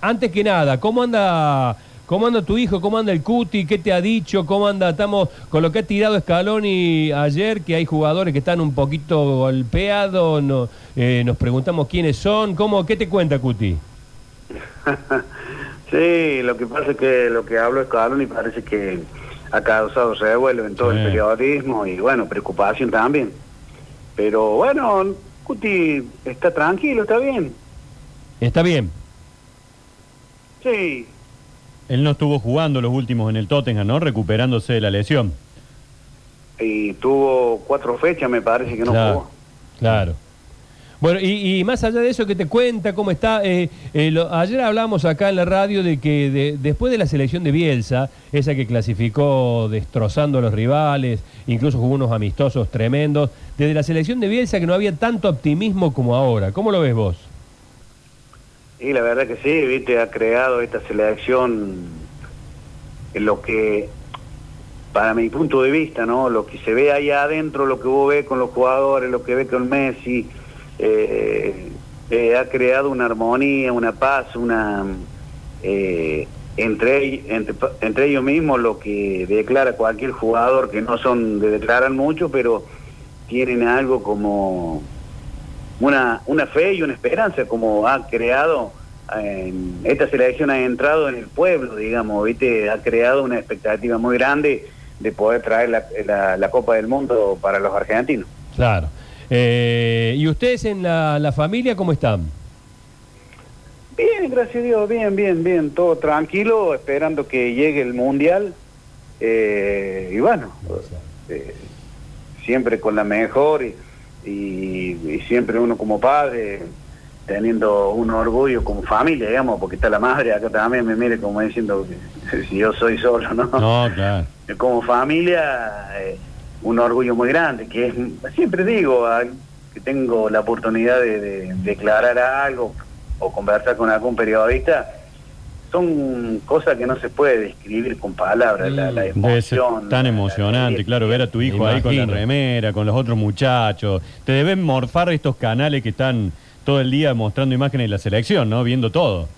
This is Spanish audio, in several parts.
antes que nada, ¿cómo anda, cómo anda tu hijo? ¿Cómo anda el Cuti? ¿Qué te ha dicho? ¿Cómo anda? Estamos con lo que ha tirado Scaloni ayer, que hay jugadores que están un poquito golpeados. No, eh, nos preguntamos quiénes son. ¿Cómo, ¿Qué te cuenta, Cuti? Sí, lo que pasa es que lo que hablo es y parece que ha causado revuelo en todo Sí. el periodismo y bueno, preocupación también. Pero bueno, Cuti está tranquilo, está bien. ¿Está bien? Sí, Él no estuvo jugando los últimos en el Tottenham, ¿no? Recuperándose de la lesión. y tuvo cuatro fechas, me parece que no claro, jugó. claro. Bueno, y, y más allá de eso, que te cuenta cómo está? Eh, eh, lo- ayer hablamos acá en la radio de que de- después de la selección de Bielsa, esa que clasificó destrozando a los rivales, incluso jugó unos amistosos tremendos, desde la selección de Bielsa que no había tanto optimismo como ahora. ¿Cómo lo ves vos? Y la verdad que sí, viste, ha creado esta selección en lo que, para mi punto de vista, ¿no? Lo que se ve allá adentro, lo que vos ves con los jugadores, lo que ves con Messi, eh, eh, ha creado una armonía, una paz, una eh, entre, entre, entre ellos mismos lo que declara cualquier jugador, que no son de declarar mucho, pero tienen algo como una, una fe y una esperanza como ha creado en- esta selección ha entrado en el pueblo digamos viste ha creado una expectativa muy grande de poder traer la, la- la Copa del Mundo para los argentinos Claro. Eh, ¿Y ustedes en la, la familia cómo están? bien gracias a Dios bien bien bien todo tranquilo esperando que llegue el mundial eh, y bueno eh, siempre con la mejor y, y- y siempre uno como padre teniendo un orgullo como familia, digamos, porque está la madre acá también me mire como diciendo que si yo soy solo, ¿no? No, claro. Como familia, eh, un orgullo muy grande, que es, siempre digo ah, que tengo la oportunidad de, de declarar algo o conversar con algún periodista, son cosas que no se puede describir con palabras, la, la Mm, Debe ser emoción. tan emocionante, la- claro, ver a tu hijo ahí con la remera, con los otros muchachos. Te deben morfar estos canales que están todo el día mostrando imágenes de la selección, ¿no? Viendo todo.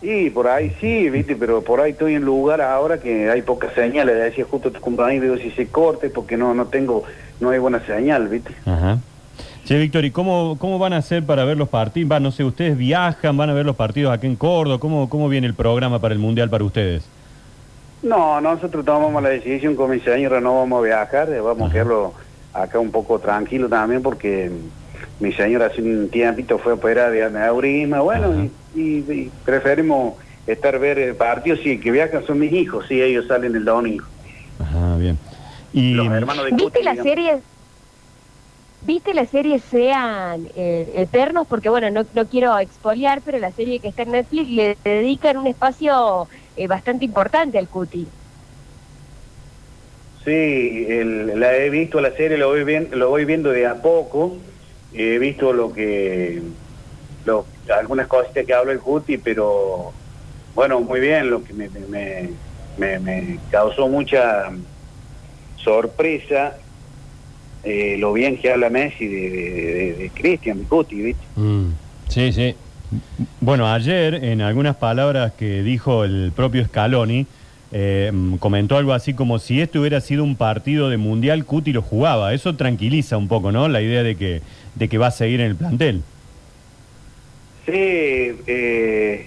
Sí, por ahí sí, viste, pero por ahí estoy en lugar ahora que hay pocas señales. Le decía justo a tu compañero, digo, si se corte porque no no tengo, no hay buena señal, viste. Ajá. Che, Víctor, ¿y cómo, cómo van a hacer para ver los partidos? Va, no sé, ¿ustedes viajan? ¿Van a ver los partidos acá en Córdoba? ¿Cómo, ¿Cómo viene el programa para el Mundial para ustedes? No, nosotros tomamos la decisión con mi señora, no vamos a viajar, eh, vamos a quedarlo acá un poco tranquilo también porque mi señora hace un tiempito fue operada de aneurisma, bueno, y, y- y preferimos estar ver el partido, sí, que viajan son mis hijos, sí, ellos salen el domingo. Ajá, bien. Y, Los hermanos de ¿Viste Cuti, la digamos. serie? ¿Viste la serie Sean eh, Eternos? Porque bueno, no, no quiero expoliar, pero la serie que está en Netflix le dedican un espacio eh, bastante importante al Cuti. Sí, el- la he visto la serie, lo voy, bien, lo voy viendo de a poco. He visto lo que. Lo, algunas cositas que habla el Cuti, pero bueno, muy bien. Lo que me, me, me- me causó mucha sorpresa eh, lo bien que habla Messi de, de, de- Cristian Cuti, ¿viste? Mm, Sí, sí. Bueno, ayer, en algunas palabras que dijo el propio Scaloni, eh, comentó algo así como si esto hubiera sido un partido de Mundial, Cuti lo jugaba. Eso tranquiliza un poco, ¿no? La idea de que, de que va a seguir en el plantel. Sí, eh,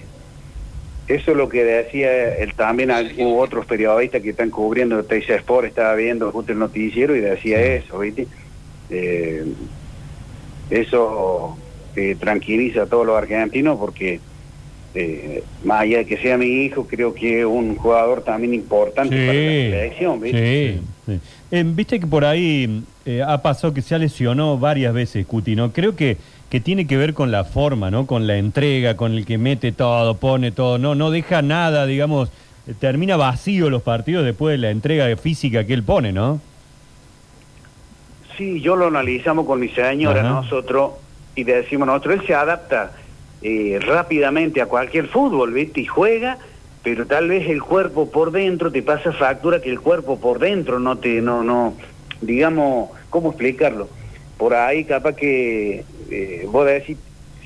eso es lo que decía él también. Hubo otros periodistas que están cubriendo Teisa Sport, estaba viendo justo el noticiero y decía eso, ¿viste? Eh, eso eh, tranquiliza a todos los argentinos porque, eh, más allá de que sea mi hijo, creo que es un jugador también importante para la selección, ¿viste? sí. Sí. Eh, Viste que por ahí eh, ha pasado que se ha lesionado varias veces Cuti, ¿no? Creo que, que tiene que ver con la forma, ¿no? Con la entrega, con el que mete todo, pone todo, no, no deja nada, digamos, eh, termina vacío los partidos después de la entrega física que él pone, ¿no? Sí, yo lo analizamos con mi señora, Ajá. nosotros, y decimos nosotros, él se adapta eh, rápidamente a cualquier fútbol, ¿viste? Y juega, pero tal vez el cuerpo por dentro te pasa factura que el cuerpo por dentro no te, no, no, digamos, ¿cómo explicarlo? Por ahí capaz que eh, vos decís,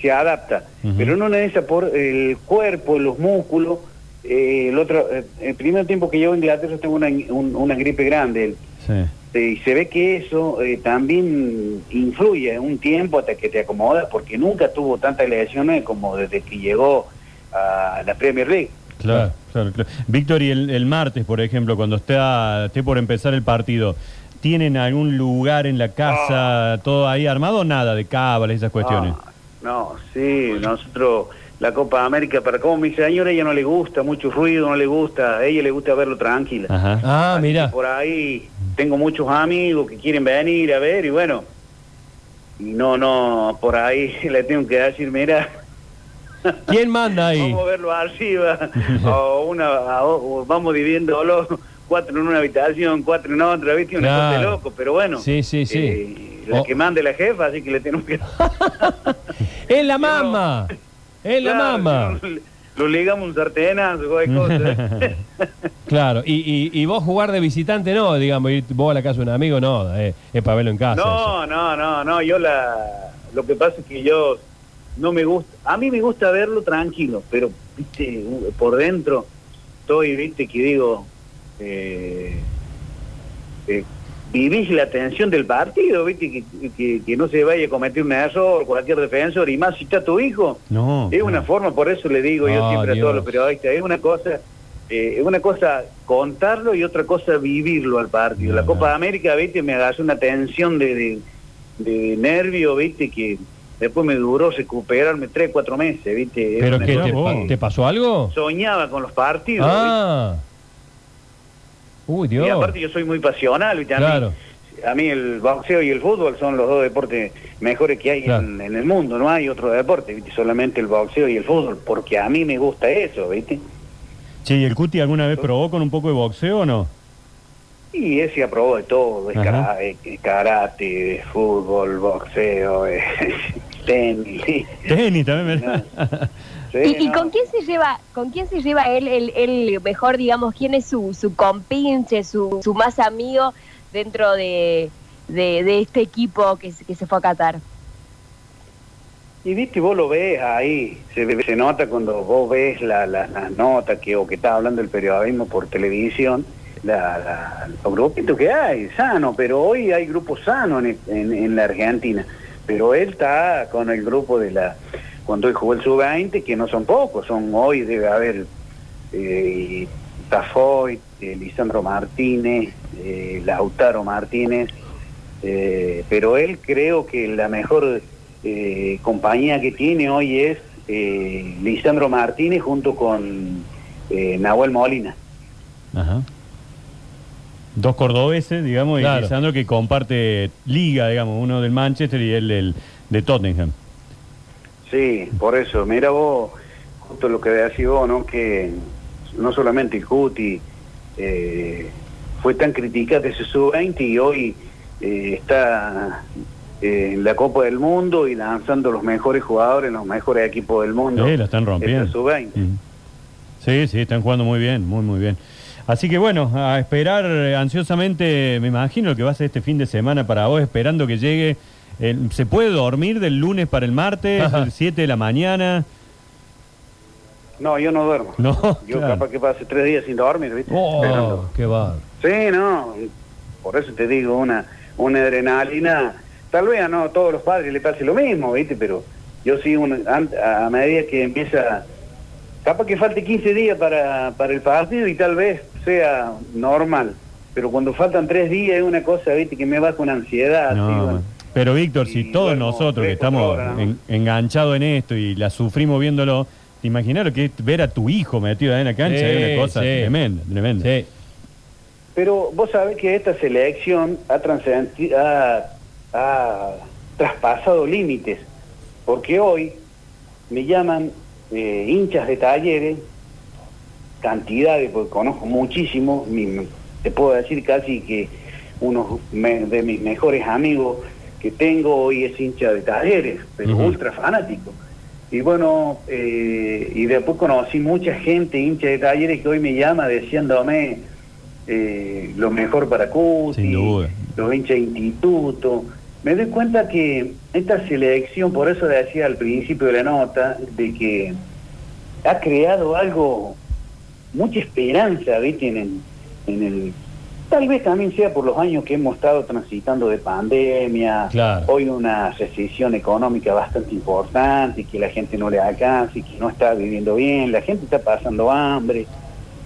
se adapta, pero no necesita por el cuerpo, los músculos. eh, el otro, eh, el primer tiempo que llevo a Inglaterra tengo una, un- una gripe grande. Sí. Eh, Y se ve que eso eh, también influye un tiempo hasta que te acomodas, porque nunca tuvo tantas lesiones como desde que llegó a la Premier League. Claro, claro, claro. Víctor, y el, el martes, por ejemplo, cuando está, esté por empezar el partido, ¿tienen algún lugar en la casa, todo ahí armado o nada de cábalas y esas cuestiones? Ah, no, sí, nosotros, la Copa América, para como mi señora, ella no le gusta mucho ruido, no le gusta, a ella le gusta verlo tranquila. Ajá. Ah, Así mira. Por ahí tengo muchos amigos que quieren venir a ver y bueno, y no, no, por ahí le tengo que decir, mira, ¿Quién manda ahí? vamos a verlo arriba, o una, a- o vamos dividiéndolo, cuatro en una habitación, cuatro en otra, ¿viste? Una cosa de Claro. loco, pero bueno. Sí, sí, sí. eh, la Oh. que mande la jefa, así que le tenemos que... Es la mamá. Es la Claro, no, Lo ligamos un sartenazo, cosas. Claro. Y, y, y vos jugar de visitante no, digamos, ir vos a la casa de un amigo no, eh, es para verlo en casa. eso. No, no, no, no, yo la... Lo que pasa es que yo no me gusta... A mí me gusta verlo tranquilo, pero, viste, por dentro estoy, viste, que digo... Eh, eh, vivís la tensión del partido, viste, que, que, que no se vaya a cometer un error, cualquier defensor, y más si está tu hijo. No. Es una no. forma, por eso le digo yo Ah, siempre a todos los periodistas, es una cosa, eh, es una cosa contarlo y otra cosa vivirlo al partido. La Copa no. de América, viste, me agarró una tensión de, de, de nervio, viste, que después me duró recuperarme tres, cuatro meses, viste. ¿Pero qué? te pasó algo? Soñaba con los partidos. Ah. Uy. Dios. Y aparte yo soy muy pasional, viste, a mí- Claro. A mí el boxeo y el fútbol son los dos deportes mejores que hay Claro. en, en el mundo, no hay otro deporte, ¿viste? solamente el boxeo y el fútbol, porque a mí me gusta eso, ¿viste? Che, ¿y el Cuti alguna vez probó con un poco de boxeo o no? Y ese aprobó de todo, de karate, de fútbol, boxeo, tenis. Tenis también, ¿verdad? Sí, ¿Y, con quién se lleva, con quién se lleva él, él mejor, digamos, quién es su, su compinche, su, su más amigo dentro de, de, de este equipo que, se- que se fue a Qatar? Y viste, vos lo ves ahí, se, se nota cuando vos ves la- la- las notas que, o que está hablando el periodismo por televisión, la, la- los grupitos que hay, sano, pero hoy hay grupos sanos en, en- en la Argentina, pero él está con el grupo de la, cuando él jugó el sub-20, que no son pocos, son hoy debe haber eh, Tafoy, eh, Lisandro Martínez, eh, Lautaro Martínez, eh, pero él creo que la mejor eh, compañía que tiene hoy es eh, Lisandro Martínez junto con eh, Nahuel Molina. Ajá. Dos cordobeses, digamos, y. Lisandro que comparte liga, digamos, uno del Manchester y el del, de Tottenham. Sí, por eso, mira vos, justo lo que decís vos, ¿no? Que no solamente el Cuti eh, fue tan criticado ese sub-20 y hoy eh, está eh, en la Copa del Mundo y lanzando los mejores jugadores, los mejores equipos del mundo. Sí, la están rompiendo. Ese sub-20. Mm. Sí, sí, están jugando muy bien, muy, muy bien. Así que bueno, a esperar ansiosamente, me imagino lo que va a ser este fin de semana para vos, esperando que llegue. El- ¿Se puede dormir del lunes para el martes, Ajá. el 7 de la mañana? No, yo no duermo. No, Yo claro. capaz que pase tres días sin dormir, ¿viste? Oh, Esperando. qué va. Sí, no, por eso te digo, una, una adrenalina, tal vez a no todos los padres le pase lo mismo, ¿viste? Pero yo sí, un- an- a medida que empieza, capaz que falte 15 días para, para el partido y tal vez sea normal, pero cuando faltan tres días es una cosa, ¿viste? Que me baja una ansiedad. No, así, bueno. Pero Víctor, si todos duermo nosotros que estamos enganchados en esto y la sufrimos viéndolo, te imaginas lo que es ver a tu hijo metido ahí en la cancha, Sí, es una cosa sí. tremenda, tremenda. Sí. Pero vos sabés que esta selección ha, ha, ha traspasado límites, porque hoy me llaman eh, hinchas de talleres, cantidades, porque conozco muchísimo, mi- te puedo decir casi que uno me- de mis mejores amigos que tengo hoy es hincha de talleres, pero ultra fanático. Y bueno, eh, y después conocí mucha gente hincha de talleres que hoy me llama diciéndome eh, lo mejor para Cuti, los hinchas de instituto, Me doy cuenta que esta selección, por eso decía al principio de la nota, de que ha creado algo, mucha esperanza, ¿viste? En, el- en el, tal vez también sea por los años que hemos estado transitando de pandemia, Claro. hoy una recesión económica bastante importante, que la gente no le alcanza y que no está viviendo bien, la gente está pasando hambre.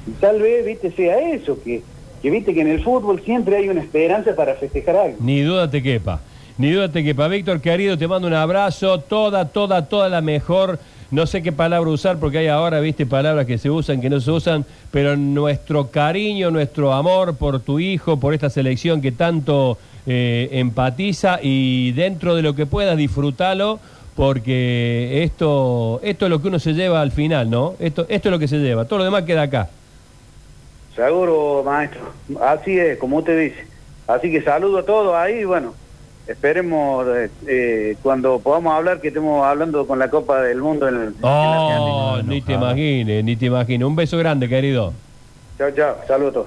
Y tal vez, viste, sea eso, que, que viste que en el fútbol siempre hay una esperanza para festejar algo. Ni duda te quepa. Ni duda te quepa. Víctor, querido, te mando un abrazo. Toda, toda, toda la mejor. No sé qué palabra usar porque hay ahora, viste, palabras que se usan, que no se usan, pero nuestro cariño, nuestro amor por tu hijo, por esta selección que tanto eh, empatiza y dentro de lo que puedas disfrútalo porque esto, esto es lo que uno se lleva al final, ¿no? Esto, esto es lo que se lleva. Todo lo demás queda acá. Seguro, maestro. Así es, como usted dice. Así que saludo a todos ahí bueno, esperemos eh, cuando podamos hablar que estemos hablando con la Copa del Mundo en, el, en la Oh, no, ni te imagines, ni te imagines. Un beso grande, querido. Chao, chao. Saludos.